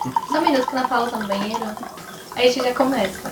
Só um minuto que na Paula tá no banheiro. Aí a gente já começa.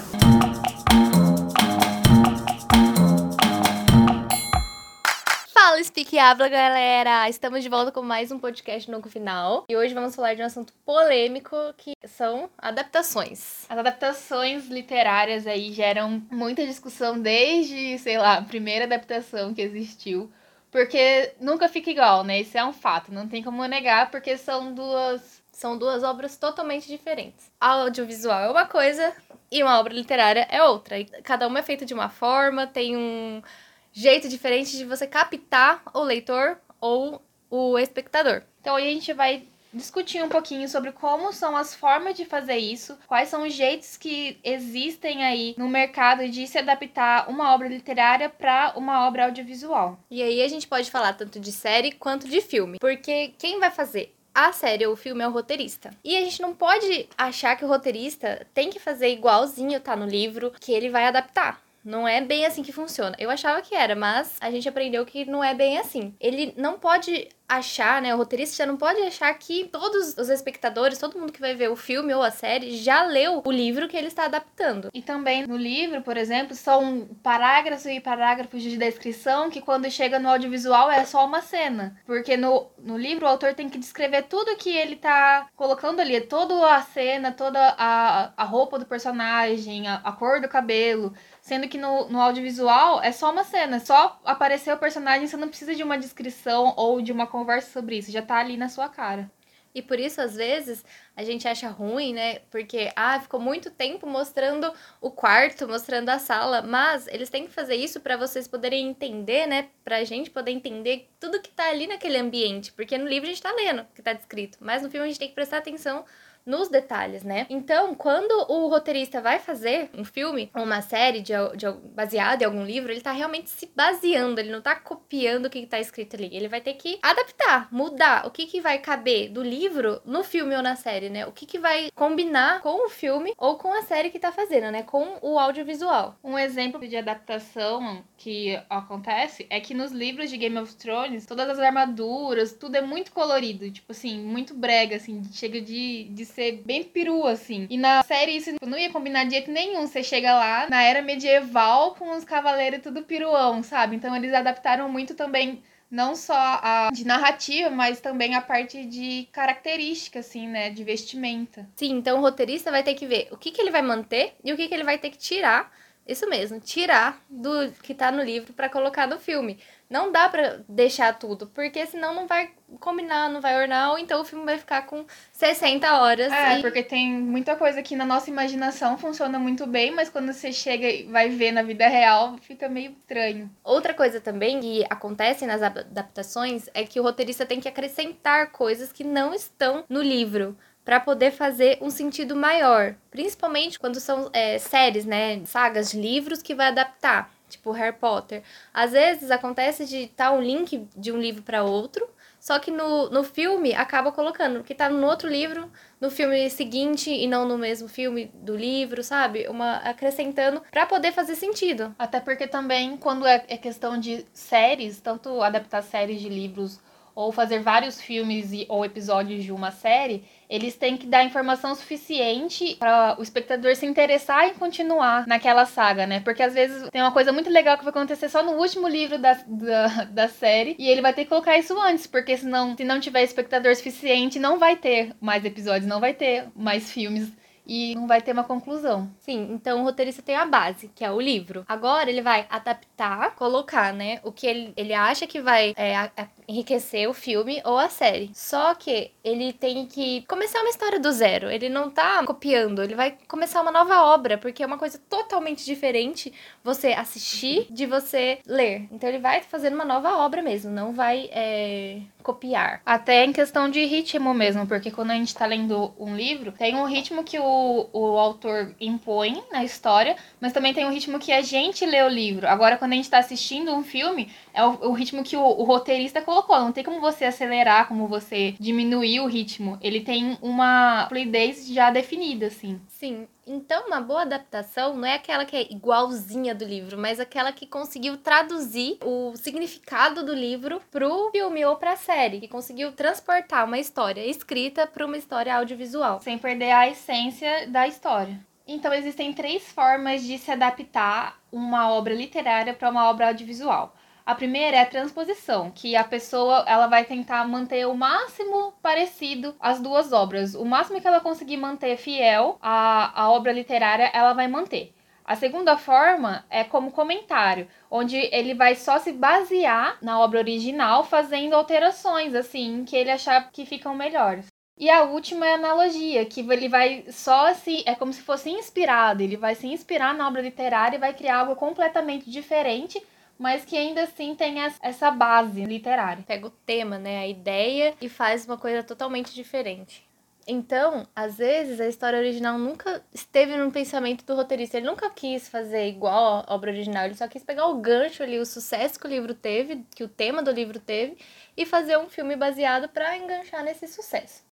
Fala, Speak Habla, galera! Estamos de volta com mais um podcast no final. E hoje vamos falar de um assunto polêmico que são adaptações. As adaptações literárias aí geram muita discussão desde, sei lá, a primeira adaptação que existiu. Porque nunca fica igual, né? Isso é um fato, não tem como negar, porque são duas são duas obras totalmente diferentes. A audiovisual é uma coisa e uma obra literária é outra. E cada uma é feita de uma forma, tem um jeito diferente de você captar o leitor ou o espectador. Então a gente vai discutir um pouquinho sobre como são as formas de fazer isso, quais são os jeitos que existem aí no mercado de se adaptar uma obra literária para uma obra audiovisual. E aí a gente pode falar tanto de série quanto de filme, porque quem vai fazer a série ou o filme é o roteirista. E a gente não pode achar que o roteirista tem que fazer igualzinho tá no livro, que ele vai adaptar. Não é bem assim que funciona. Eu achava que era, mas a gente aprendeu que não é bem assim. Ele não pode achar, né, o roteirista já não pode achar que todos os espectadores, todo mundo que vai ver o filme ou a série já leu o livro que ele está adaptando. E também no livro, por exemplo, são parágrafos e parágrafos de descrição que quando chega no audiovisual é só uma cena. Porque no, no livro o autor tem que descrever tudo que ele tá colocando ali, toda a cena, toda a, a roupa do personagem, a, a cor do cabelo. Sendo que no, no audiovisual é só uma cena, só aparecer o personagem, você não precisa de uma descrição ou de uma conversa sobre isso, já tá ali na sua cara. E por isso, às vezes, a gente acha ruim, né? Porque, ah, ficou muito tempo mostrando o quarto, mostrando a sala. Mas eles têm que fazer isso para vocês poderem entender, né? Pra gente poder entender tudo que tá ali naquele ambiente. Porque no livro a gente tá lendo o que tá descrito. Mas no filme a gente tem que prestar atenção nos detalhes, né? Então, quando o roteirista vai fazer um filme ou uma série de, de, baseado em algum livro, ele tá realmente se baseando, ele não tá copiando o que tá escrito ali. Ele vai ter que adaptar, mudar o que, que vai caber do livro no filme ou na série, né? O que, que vai combinar com o filme ou com a série que tá fazendo, né? Com o audiovisual. Um exemplo de adaptação que acontece é que nos livros de Game of Thrones, todas as armaduras, tudo é muito colorido, tipo assim, muito brega, assim, chega de, de ser bem peru, assim. E na série isso não ia combinar de jeito nenhum. Você chega lá na era medieval com os cavaleiros tudo peruão, sabe? Então eles adaptaram muito também não só a de narrativa, mas também a parte de característica, assim, né? De vestimenta. Sim, então o roteirista vai ter que ver o que, que ele vai manter e o que, que ele vai ter que tirar. Isso mesmo, tirar do que tá no livro para colocar no filme. Não dá para deixar tudo, porque senão não vai combinar, não vai ornar, ou então o filme vai ficar com 60 horas. É, e... porque tem muita coisa que na nossa imaginação funciona muito bem, mas quando você chega e vai ver na vida real, fica meio estranho. Outra coisa também que acontece nas adaptações é que o roteirista tem que acrescentar coisas que não estão no livro para poder fazer um sentido maior, principalmente quando são é, séries, né, sagas de livros que vai adaptar tipo Harry Potter. Às vezes acontece de estar tá um link de um livro para outro, só que no, no filme acaba colocando que tá no outro livro, no filme seguinte e não no mesmo filme do livro, sabe? Uma acrescentando para poder fazer sentido. Até porque também quando é, é questão de séries, tanto adaptar séries de livros ou fazer vários filmes e, ou episódios de uma série, eles têm que dar informação suficiente para o espectador se interessar em continuar naquela saga, né? Porque às vezes tem uma coisa muito legal que vai acontecer só no último livro da, da, da série e ele vai ter que colocar isso antes, porque senão, se não tiver espectador suficiente, não vai ter mais episódios, não vai ter mais filmes e não vai ter uma conclusão. Sim, então o roteirista tem a base, que é o livro. Agora ele vai adaptar, colocar, né, o que ele, ele acha que vai é, enriquecer o filme ou a série. Só que ele tem que começar uma história do zero. Ele não tá copiando, ele vai começar uma nova obra, porque é uma coisa totalmente diferente você assistir de você ler. Então ele vai fazendo uma nova obra mesmo, não vai é, copiar. Até em questão de ritmo mesmo, porque quando a gente tá lendo um livro, tem um ritmo que o, o autor impõe na história, mas também tem um ritmo que a gente lê o livro. Agora, quando a gente tá assistindo um filme, é o, o ritmo que o, o roteirista colocou não tem como você acelerar, como você diminuir o ritmo. Ele tem uma fluidez já definida, assim. Sim. Então, uma boa adaptação não é aquela que é igualzinha do livro, mas aquela que conseguiu traduzir o significado do livro pro filme ou pra série, que conseguiu transportar uma história escrita para uma história audiovisual, sem perder a essência da história. Então, existem três formas de se adaptar uma obra literária para uma obra audiovisual. A primeira é a transposição, que a pessoa ela vai tentar manter o máximo parecido as duas obras. O máximo que ela conseguir manter fiel à, à obra literária, ela vai manter. A segunda forma é como comentário, onde ele vai só se basear na obra original, fazendo alterações, assim, que ele achar que ficam melhores. E a última é a analogia, que ele vai só se. É como se fosse inspirado, ele vai se inspirar na obra literária e vai criar algo completamente diferente mas que ainda assim tem essa base literária. Pega o tema, né, a ideia e faz uma coisa totalmente diferente. Então, às vezes, a história original nunca esteve no pensamento do roteirista. Ele nunca quis fazer igual a obra original. Ele só quis pegar o gancho ali, o sucesso que o livro teve, que o tema do livro teve, e fazer um filme baseado para enganchar nesse sucesso.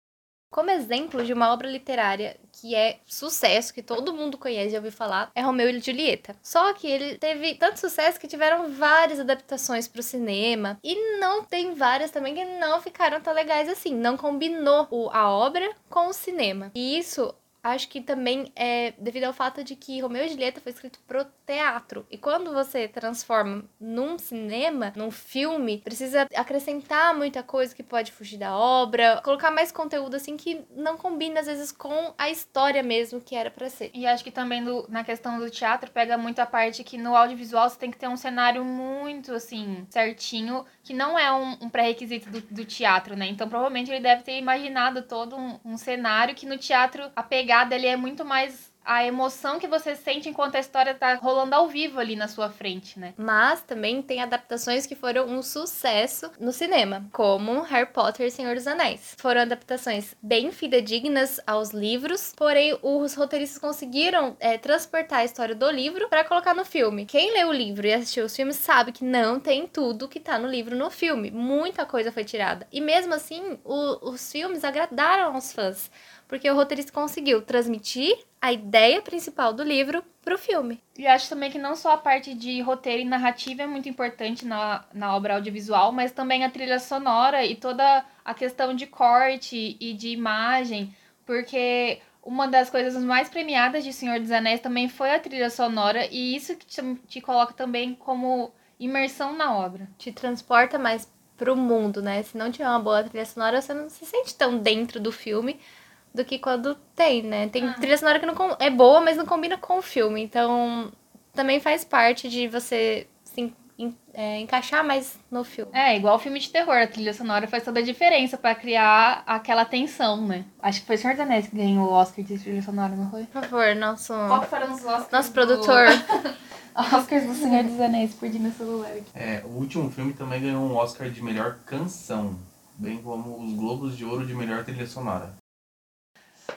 Como exemplo de uma obra literária que é sucesso, que todo mundo conhece e ouviu falar, é Romeu e Julieta. Só que ele teve tanto sucesso que tiveram várias adaptações para o cinema e não tem várias também que não ficaram tão legais assim, não combinou a obra com o cinema. E isso acho que também é devido ao fato de que Romeu e Julieta foi escrito pro teatro. E quando você transforma num cinema, num filme, precisa acrescentar muita coisa que pode fugir da obra, colocar mais conteúdo assim que não combina às vezes com a história mesmo que era para ser. E acho que também na questão do teatro pega muito a parte que no audiovisual você tem que ter um cenário muito assim certinho, que não é um, um pré-requisito do, do, teatro, né? Então provavelmente ele deve ter imaginado todo um, um cenário que no teatro a ele é muito mais a emoção que você sente enquanto a história tá rolando ao vivo ali na sua frente, né? Mas também tem adaptações que foram um sucesso no cinema, como Harry Potter e Senhor dos Anéis. Foram adaptações bem fidedignas aos livros, porém os roteiristas conseguiram é, transportar a história do livro para colocar no filme. Quem leu o livro e assistiu os filmes sabe que não tem tudo que tá no livro no filme. Muita coisa foi tirada. E mesmo assim, o, os filmes agradaram aos fãs porque o roteirista conseguiu transmitir a ideia principal do livro para o filme. E acho também que não só a parte de roteiro e narrativa é muito importante na, na obra audiovisual, mas também a trilha sonora e toda a questão de corte e de imagem, porque uma das coisas mais premiadas de Senhor dos Anéis também foi a trilha sonora, e isso que te, te coloca também como imersão na obra. Te transporta mais pro mundo, né? Se não tiver uma boa trilha sonora, você não se sente tão dentro do filme, do que quando tem, né? Tem ah. trilha sonora que não é boa, mas não combina com o filme. Então, também faz parte de você se é, encaixar mais no filme. É, igual o filme de terror, a trilha sonora faz toda a diferença para criar aquela tensão, né? Acho que foi o Senhor dos Anéis que ganhou o Oscar de trilha sonora, não foi? Por favor, nosso. Qual foram os Oscars? Nosso produtor. Oscars do Senhor dos Anéis, por no celular. É, o último filme também ganhou um Oscar de melhor canção, bem como os Globos de Ouro de melhor trilha sonora.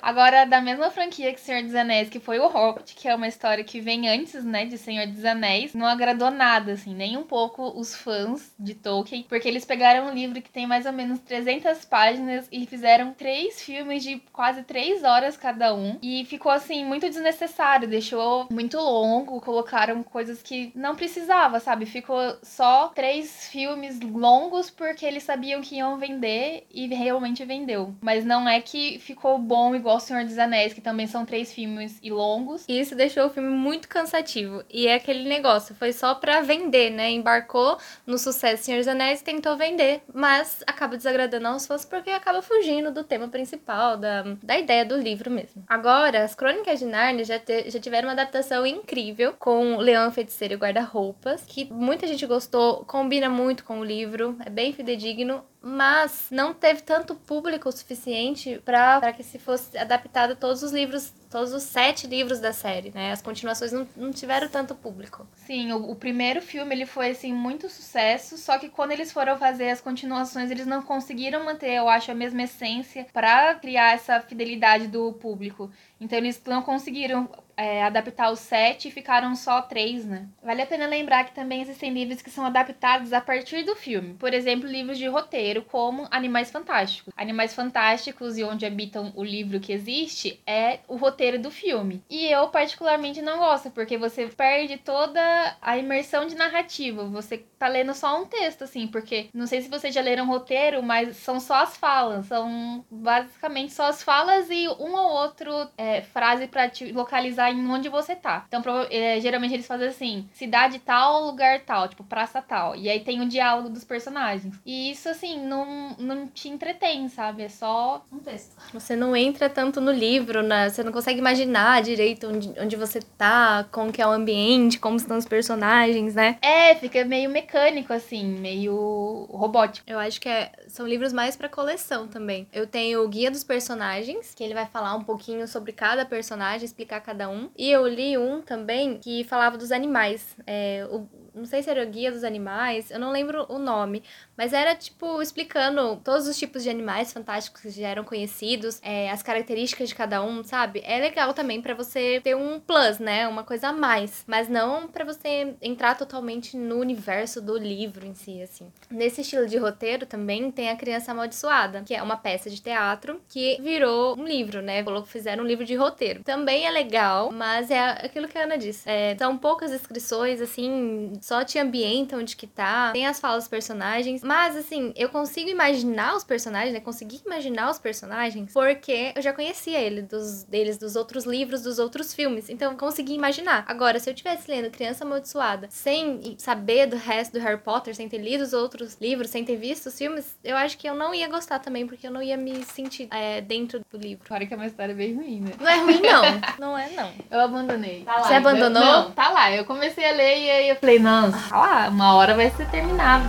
Agora, da mesma franquia que Senhor dos Anéis, que foi o Hobbit, que é uma história que vem antes, né, de Senhor dos Anéis, não agradou nada, assim, nem um pouco os fãs de Tolkien, porque eles pegaram um livro que tem mais ou menos 300 páginas e fizeram três filmes de quase três horas cada um, e ficou, assim, muito desnecessário, deixou muito longo, colocaram coisas que não precisava, sabe? Ficou só três filmes longos porque eles sabiam que iam vender e realmente vendeu. Mas não é que ficou bom igual igual Senhor dos Anéis, que também são três filmes e longos. E isso deixou o filme muito cansativo. E é aquele negócio, foi só pra vender, né? Embarcou no sucesso Senhor dos Anéis e tentou vender, mas acaba desagradando aos fãs porque acaba fugindo do tema principal, da, da ideia do livro mesmo. Agora, as Crônicas de Narnia já, te, já tiveram uma adaptação incrível com Leão, Feiticeiro e Guarda-Roupas, que muita gente gostou, combina muito com o livro, é bem fidedigno mas não teve tanto público suficiente para que se fosse adaptado todos os livros, todos os sete livros da série, né? As continuações não, não tiveram tanto público. Sim, o, o, primeiro filme ele foi assim muito sucesso, só que quando eles foram fazer as continuações, eles não conseguiram manter, eu acho, a mesma essência para criar essa fidelidade do público. Então eles não conseguiram é, adaptar os sete e ficaram só três, né? Vale a pena lembrar que também existem livros que são adaptados a partir do filme. Por exemplo, livros de roteiro, como Animais Fantásticos. Animais Fantásticos e Onde Habitam o livro que existe é o roteiro do filme. E eu, particularmente, não gosto, porque você perde toda a imersão de narrativa. Você tá lendo só um texto, assim, porque não sei se vocês já leram roteiro, mas são só as falas. São basicamente só as falas e um ou outro é, frase para te localizar em onde você tá. Então, é, geralmente eles fazem assim: cidade tal, lugar tal, tipo praça tal. E aí tem o diálogo dos personagens. E isso, assim, não, não te entretém, sabe? É só um texto. Você não entra tanto no livro, né? Você não consegue imaginar direito onde, onde você tá, como que é o ambiente, como estão os personagens, né? É, fica meio mecânico, assim, meio robótico. Eu acho que é, são livros mais para coleção também. Eu tenho o Guia dos Personagens, que ele vai falar um pouquinho sobre cada personagem, explicar cada um. E eu li um também que falava dos animais. É, o, não sei se era o Guia dos Animais, eu não lembro o nome, mas era, tipo, explicando todos os tipos de animais fantásticos que já eram conhecidos, é, as características de cada um, sabe? É legal também para você ter um plus, né? Uma coisa a mais. Mas não para você entrar totalmente no universo do livro em si, assim. Nesse estilo de roteiro também tem A Criança Amaldiçoada, que é uma peça de teatro que virou um livro, né? Fizeram um livro de roteiro. Também é legal, mas é aquilo que a Ana disse. É, são poucas inscrições, assim, só te ambientam onde que tá, tem as falas dos personagens, mas, assim, eu consigo imaginar os personagens, né? Consegui imaginar os personagens porque eu já conhecia ele, dos, deles, dos outros livros, dos outros filmes. Então, eu consegui imaginar. Agora, se eu estivesse lendo Criança Amaldiçoada sem saber do resto do Harry Potter, sem ter lido os outros livros, sem ter visto os filmes, eu acho que eu não ia gostar também, porque eu não ia me sentir é, dentro do livro. Claro que é uma história bem ruim, né? Não é ruim, não. não é, não. Eu abandonei. Tá lá, Você abandonou? Eu, não, tá lá. Eu comecei a ler e aí eu falei, nossa, lá, uma hora vai ser terminado.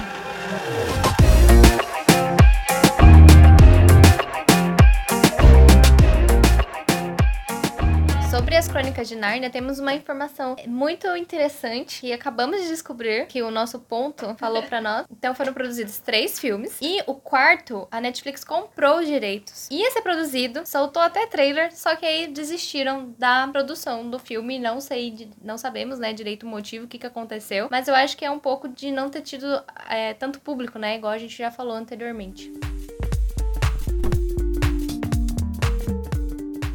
Sobre as Crônicas de Nárnia, temos uma informação muito interessante e acabamos de descobrir que o nosso ponto falou para nós. Então foram produzidos três filmes e o quarto a Netflix comprou os direitos. Ia ser produzido, soltou até trailer, só que aí desistiram da produção do filme. Não sei, não sabemos, né, direito o motivo, o que, que aconteceu, mas eu acho que é um pouco de não ter tido é, tanto público, né, igual a gente já falou anteriormente.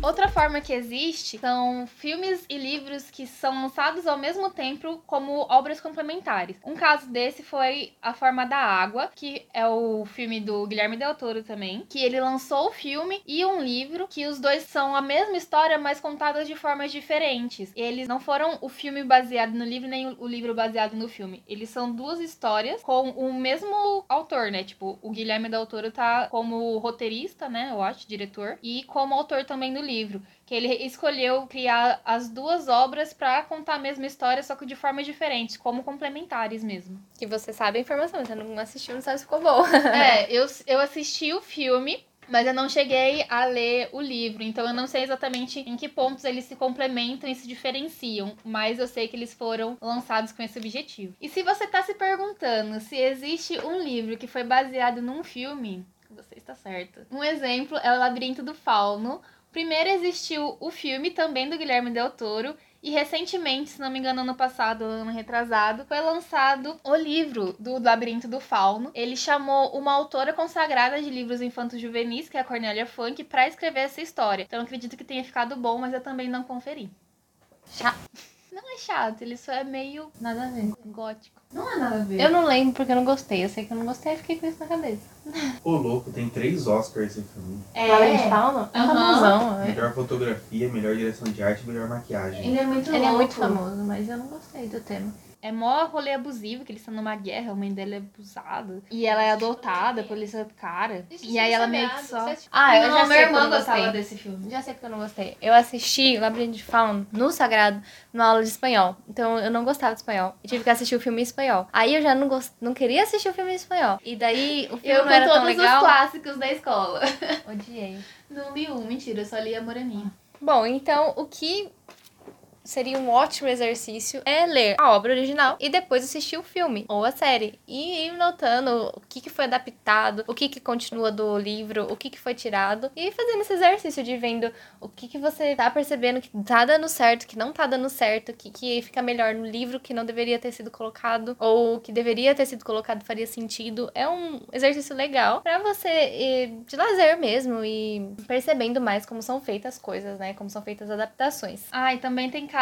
Outra forma que existe são filmes e livros que são lançados ao mesmo tempo como obras complementares. Um caso desse foi A Forma da Água, que é o filme do Guilherme Del Toro também, que ele lançou o filme e um livro que os dois são a mesma história, mas contadas de formas diferentes. Eles não foram o filme baseado no livro nem o livro baseado no filme. Eles são duas histórias com o mesmo autor, né? Tipo, o Guilherme Del Toro tá como roteirista, né? Eu acho, diretor, e como autor também do livro livro, que ele escolheu criar as duas obras para contar a mesma história, só que de formas diferentes, como complementares mesmo. Que você sabe a informação, você não assistiu, não sabe se ficou bom. é, eu, eu assisti o filme, mas eu não cheguei a ler o livro, então eu não sei exatamente em que pontos eles se complementam e se diferenciam, mas eu sei que eles foram lançados com esse objetivo. E se você está se perguntando se existe um livro que foi baseado num filme, você está certo. Um exemplo é o Labirinto do Fauno, Primeiro existiu o filme também do Guilherme Del Toro e recentemente, se não me engano, ano passado, ano retrasado, foi lançado o livro do Labirinto do Fauno. Ele chamou uma autora consagrada de livros infantos juvenis, que é a Cornélia Funk, para escrever essa história. Então acredito que tenha ficado bom, mas eu também não conferi. Chato. Não é chato, ele só é meio. Nada a ver. Gótico. Não é nada a ver. Eu não lembro porque eu não gostei. Eu sei que eu não gostei e fiquei com isso na cabeça. Ô, louco, tem três Oscars esse filme. É. Fala de fauna? É famosão. É. Melhor fotografia, melhor direção de arte melhor maquiagem. Ele é muito Ele louco. é muito famoso, mas eu não gostei do tema. É mó rolê abusivo, que eles estão numa guerra, a mãe dele é abusada. E ela é adotada por esse cara. E aí ela meio que só. Ah, eu não, já sei eu gostava desse filme. Já sei porque eu não gostei. Eu assisti o Labirinto de Fauno no Sagrado, numa aula de espanhol. Então eu não gostava de espanhol. E tive que assistir o filme em espanhol. Aí eu já não, gost... não queria assistir o filme em espanhol. E daí o filme eu não era tão legal. Eu todos os clássicos da escola. Odiei. Não li um, mentira, eu só li a Moreninha. Bom, então o que seria um ótimo exercício é ler a obra original e depois assistir o filme ou a série. E ir notando o que, que foi adaptado, o que, que continua do livro, o que, que foi tirado. E fazendo esse exercício de vendo o que, que você tá percebendo que tá dando certo, que não tá dando certo, o que, que fica melhor no livro que não deveria ter sido colocado, ou que deveria ter sido colocado faria sentido. É um exercício legal para você ir de lazer mesmo e percebendo mais como são feitas as coisas, né? Como são feitas as adaptações. Ah, e também tem casos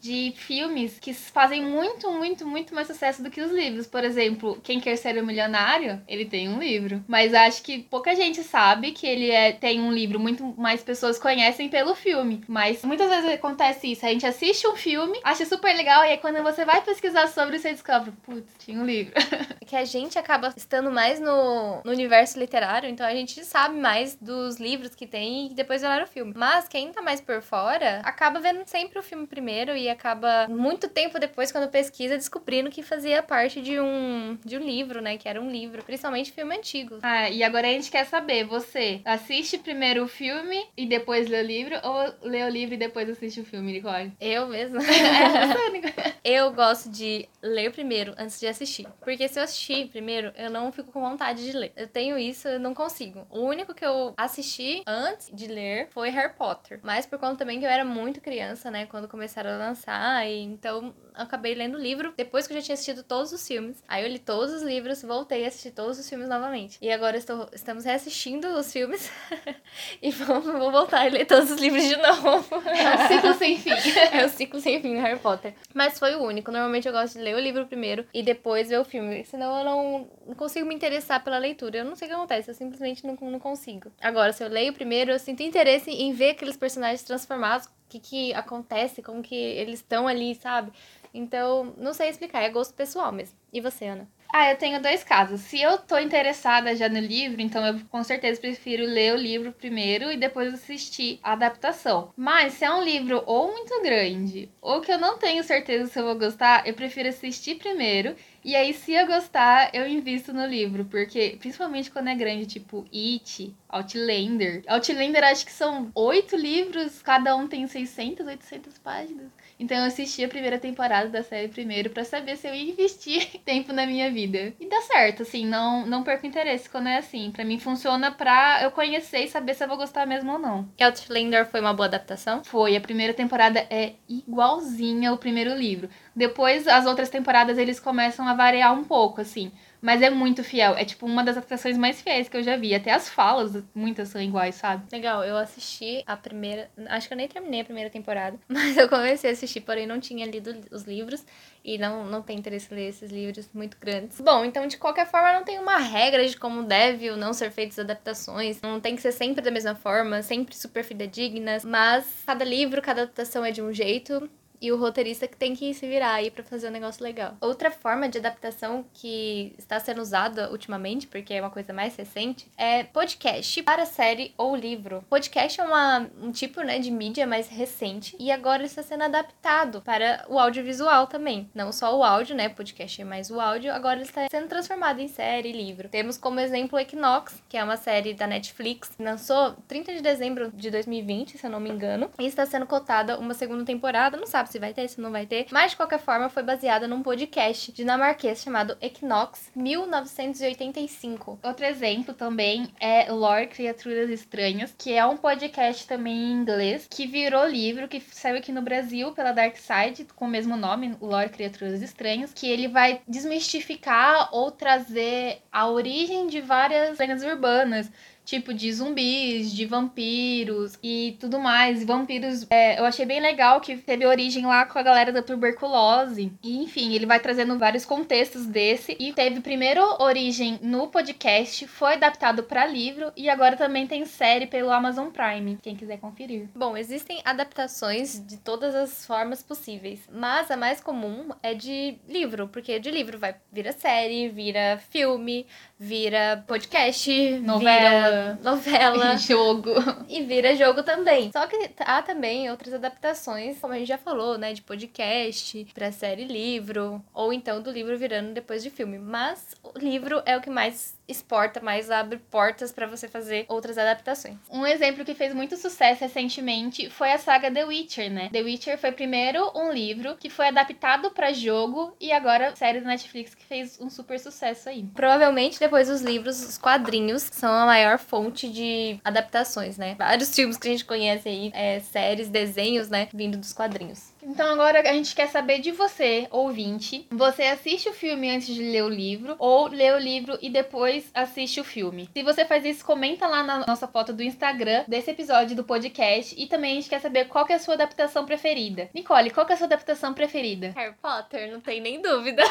de filmes que fazem muito, muito, muito mais sucesso do que os livros. Por exemplo, Quem Quer Ser o Milionário, ele tem um livro. Mas acho que pouca gente sabe que ele é, tem um livro, muito mais pessoas conhecem pelo filme. Mas muitas vezes acontece isso. A gente assiste um filme, acha super legal, e aí quando você vai pesquisar sobre, você descobre, putz, tinha um livro. que a gente acaba estando mais no, no universo literário, então a gente sabe mais dos livros que tem e depois ler o filme. Mas quem tá mais por fora acaba vendo sempre o filme primeiro e acaba muito tempo depois, quando pesquisa, descobrindo que fazia parte de um, de um livro, né? Que era um livro, principalmente filme antigo. Ah, e agora a gente quer saber, você assiste primeiro o filme e depois lê o livro ou lê o livro e depois assiste o filme, Nicole? Eu mesmo. é, você, Nicole. Eu gosto de ler primeiro antes de assistir. Porque se eu assistir primeiro, eu não fico com vontade de ler. Eu tenho isso, eu não consigo. O único que eu assisti antes de ler foi Harry Potter. Mas por conta também que eu era muito criança, né? Quando começaram a lançar. E então eu acabei lendo o livro depois que eu já tinha assistido todos os filmes. Aí eu li todos os livros, voltei a assistir todos os filmes novamente. E agora estou, estamos reassistindo os filmes e vou, vou voltar a ler todos os livros de novo. É um ciclo sem fim. é o ciclo sem fim do Harry Potter. Mas foi o único. Normalmente eu gosto de ler o livro primeiro e depois ver o filme. Senão eu não, não consigo me interessar pela leitura. Eu não sei o que acontece, eu simplesmente não, não consigo. Agora, se eu leio primeiro, eu sinto interesse em ver aqueles personagens transformados. O que, que acontece, como que eles estão ali, sabe? Então, não sei explicar, é gosto pessoal mesmo. E você, Ana? Ah, eu tenho dois casos. Se eu tô interessada já no livro, então eu com certeza prefiro ler o livro primeiro e depois assistir a adaptação. Mas se é um livro ou muito grande, ou que eu não tenho certeza se eu vou gostar, eu prefiro assistir primeiro. E aí, se eu gostar, eu invisto no livro. Porque, principalmente quando é grande, tipo It, Outlander. Outlander, acho que são oito livros, cada um tem 600, 800 páginas. Então eu assisti a primeira temporada da série primeiro para saber se eu ia investir tempo na minha vida. E dá certo, assim, não, não perco interesse quando é assim. Para mim funciona pra eu conhecer e saber se eu vou gostar mesmo ou não. Outlander foi uma boa adaptação? Foi, a primeira temporada é igualzinha ao primeiro livro. Depois, as outras temporadas, eles começam a variar um pouco, assim. Mas é muito fiel. É tipo uma das adaptações mais fiéis que eu já vi. Até as falas, muitas são iguais, sabe? Legal, eu assisti a primeira. Acho que eu nem terminei a primeira temporada. Mas eu comecei a assistir, porém não tinha lido os livros. E não, não tem interesse em ler esses livros muito grandes. Bom, então de qualquer forma não tem uma regra de como deve ou não ser feitas adaptações. Não tem que ser sempre da mesma forma, sempre super fidedignas. Mas cada livro, cada adaptação é de um jeito e o roteirista que tem que se virar aí para fazer um negócio legal. Outra forma de adaptação que está sendo usada ultimamente, porque é uma coisa mais recente, é podcast para série ou livro. Podcast é uma, um tipo né, de mídia mais recente e agora está sendo adaptado para o audiovisual também. Não só o áudio, né? Podcast é mais o áudio, agora está sendo transformado em série e livro. Temos como exemplo Equinox, que é uma série da Netflix, lançou 30 de dezembro de 2020, se eu não me engano, e está sendo cotada uma segunda temporada, não sabe se vai ter, se não vai ter. Mas, de qualquer forma, foi baseada num podcast dinamarquês chamado Equinox 1985. Outro exemplo também é Lore Criaturas Estranhas, que é um podcast também em inglês, que virou livro, que saiu aqui no Brasil pela Dark Side, com o mesmo nome, Lore Criaturas Estranhas, que ele vai desmistificar ou trazer a origem de várias lendas urbanas tipo de zumbis, de vampiros e tudo mais. Vampiros, é, eu achei bem legal que teve origem lá com a galera da tuberculose. E enfim, ele vai trazendo vários contextos desse e teve primeiro origem no podcast, foi adaptado para livro e agora também tem série pelo Amazon Prime, quem quiser conferir. Bom, existem adaptações de todas as formas possíveis, mas a mais comum é de livro, porque de livro vai vira série, vira filme, vira podcast, novela, Novela. novela Jogo. e vira jogo também. Só que há também outras adaptações, como a gente já falou, né, de podcast, pra série livro, ou então do livro virando depois de filme. Mas o livro é o que mais exporta, mais abre portas pra você fazer outras adaptações. Um exemplo que fez muito sucesso recentemente foi a saga The Witcher, né? The Witcher foi primeiro um livro que foi adaptado pra jogo e agora série da Netflix que fez um super sucesso aí. Provavelmente depois os livros, os quadrinhos, são a maior fonte de adaptações, né? Vários filmes que a gente conhece aí, é, séries, desenhos, né? Vindo dos quadrinhos. Então agora a gente quer saber de você, ouvinte. Você assiste o filme antes de ler o livro ou lê o livro e depois assiste o filme? Se você faz isso, comenta lá na nossa foto do Instagram desse episódio do podcast e também a gente quer saber qual que é a sua adaptação preferida. Nicole, qual que é a sua adaptação preferida? Harry Potter, não tem nem dúvida.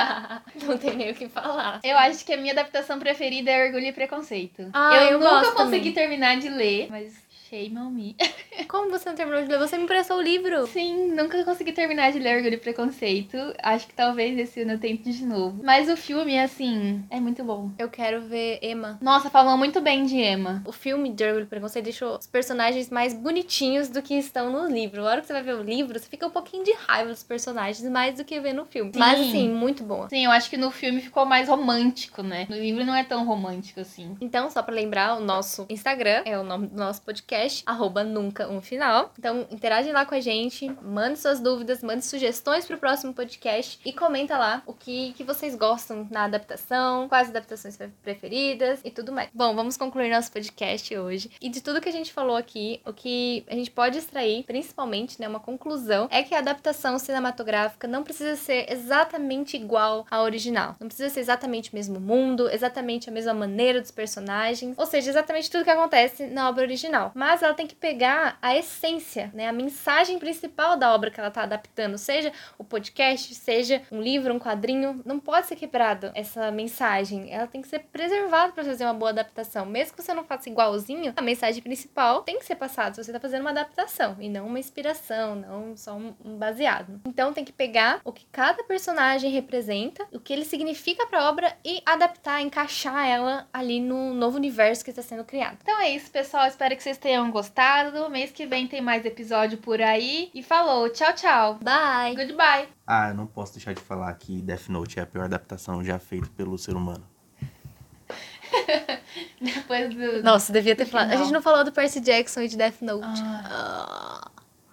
não tem nem o que falar. Eu acho que a minha adaptação preferida é Orgulho e Preconceito. Ah, eu, eu nunca consegui também. terminar de ler, mas shame on me. Como você não terminou de ler? Você me emprestou o livro. Sim, nunca consegui terminar de ler Orgulho e Preconceito. Acho que talvez esse ano eu tente de novo. Mas o filme, assim, é muito bom. Eu quero ver Emma. Nossa, falam muito bem de Emma. O filme de Orgulho e Preconceito deixou os personagens mais bonitinhos do que estão no livro. A hora que você vai ver o livro, você fica um pouquinho de raiva dos personagens, mais do que ver no filme. Sim. Mas, assim, muito boa. Sim, eu acho que no filme ficou mais romântico, né? No livro não é tão romântico assim. Então, só pra lembrar, o nosso Instagram é o nome do nosso podcast, arroba nunca um final. Então, interage lá com a gente, mande suas dúvidas, mande sugestões pro próximo podcast e comenta lá o que, que vocês gostam na adaptação, quais adaptações pre- preferidas e tudo mais. Bom, vamos concluir nosso podcast hoje. E de tudo que a gente falou aqui, o que a gente pode extrair, principalmente, né, uma conclusão, é que a adaptação cinematográfica não precisa ser exatamente igual à original. Não precisa ser exatamente o mesmo mundo, exatamente a mesma maneira dos personagens, ou seja, exatamente tudo que acontece na obra original. Mas ela tem que pegar a essência, né, a mensagem principal da obra que ela tá adaptando, seja o podcast, seja um livro, um quadrinho, não pode ser quebrado essa mensagem. Ela tem que ser preservada para fazer uma boa adaptação. Mesmo que você não faça igualzinho, a mensagem principal tem que ser passada se você tá fazendo uma adaptação e não uma inspiração, não só um baseado. Então tem que pegar o que cada personagem representa, o que ele significa para a obra e adaptar, encaixar ela ali no novo universo que está sendo criado. Então é isso, pessoal. Espero que vocês tenham gostado. Mês que vem tem mais episódio por aí. E falou, tchau, tchau. Bye! Goodbye. Ah, eu não posso deixar de falar que Death Note é a pior adaptação já feita pelo ser humano. Depois do. Nossa, devia ter falado. A gente não falou do Percy Jackson e de Death Note. Ah. Ah.